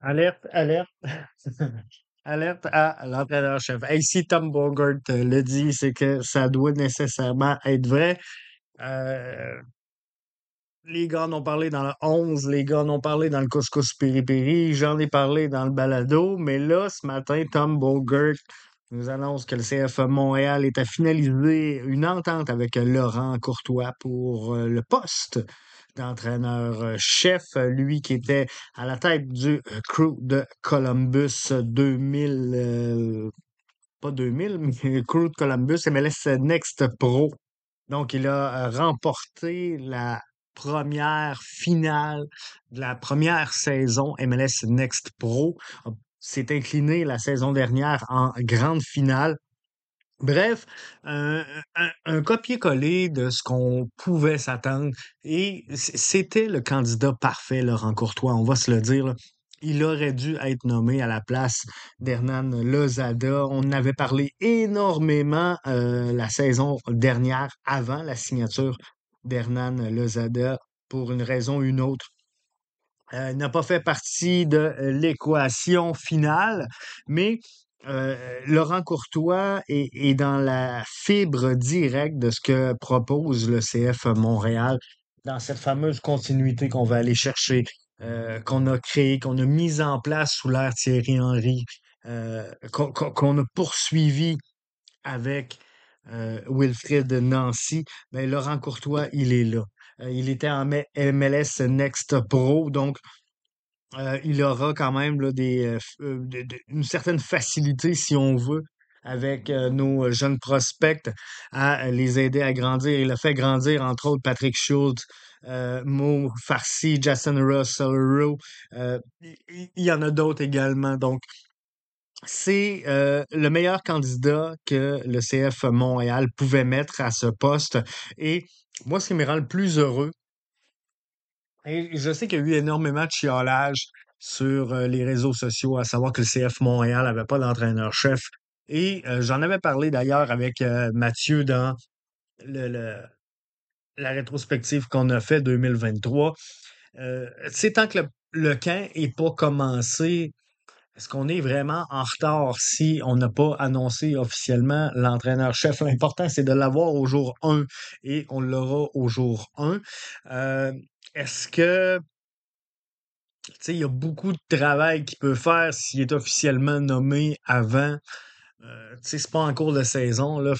Alerte, alerte. Alerte à l'entraîneur-chef. Hey, si Tom Bogart euh, le dit, c'est que ça doit nécessairement être vrai. Euh, les gars en ont parlé dans le 11, les gars en ont parlé dans le couscous piri-piri, j'en ai parlé dans le balado, mais là, ce matin, Tom Bogart nous annonce que le CF Montréal est à finaliser une entente avec Laurent Courtois pour euh, le poste d'entraîneur-chef, lui qui était à la tête du euh, crew de Columbus 2000, euh, pas 2000, mais crew de Columbus, MLS Next Pro. Donc, il a remporté la première finale de la première saison MLS Next Pro. S'est incliné la saison dernière en grande finale. Bref, un, copier-coller de ce qu'on pouvait s'attendre. Et c'était le candidat parfait, Laurent Courtois, on va se le dire. Il aurait dû être nommé à la place d'Hernan Lozada. On en avait parlé énormément euh, la saison dernière, avant la signature d'Hernan Lozada, pour une raison ou une autre. Euh, n'a pas fait partie de euh, l'équation finale, mais euh, Laurent Courtois est, dans la fibre directe de ce que propose le CF Montréal dans cette fameuse continuité qu'on va aller chercher, euh, qu'on a créée, qu'on a mise en place sous l'ère Thierry Henry, euh, qu'on a poursuivi avec Wilfrid Nancy, ben, Laurent Courtois, il est là. Il était en MLS Next Pro, donc euh, il aura quand même euh, euh, une certaine facilité, si on veut, avec nos jeunes prospects à les aider à grandir. Il a fait grandir, entre autres, Patrick Schultz, Mo Farsi, Jason Russell Rowe. il y en a d'autres également. Donc, c'est le meilleur candidat que le CF Montréal pouvait mettre à ce poste. Et moi, ce qui me rend le plus heureux, et je sais qu'il y a eu énormément de chiolage sur euh, les réseaux sociaux, à savoir que le CF Montréal n'avait pas d'entraîneur-chef. Et euh, j'en avais parlé d'ailleurs avec euh, Mathieu dans le, la rétrospective qu'on a fait 2023. Euh, c'est tant que le, le camp n'est pas commencé, est-ce qu'on est vraiment en retard si on n'a pas annoncé officiellement l'entraîneur-chef? L'important, c'est de l'avoir au jour 1 et on l'aura au jour 1. Euh, est-ce que il y a beaucoup de travail qu'il peut faire s'il est officiellement nommé avant? Euh, c'est pas en cours de saison, là.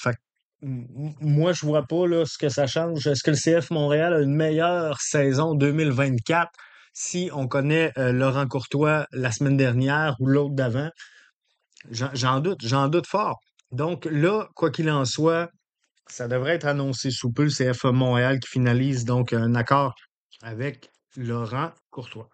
Moi, je vois pas là, ce que ça change. Est-ce que le CF Montréal a une meilleure saison 2024 si on connaît euh, Laurent Courtois la semaine dernière ou l'autre d'avant? J'en doute, j'en doute fort. Donc là, quoi qu'il en soit, ça devrait être annoncé sous peu. Le CF Montréal qui finalise donc un accord avec Laurent Courtois.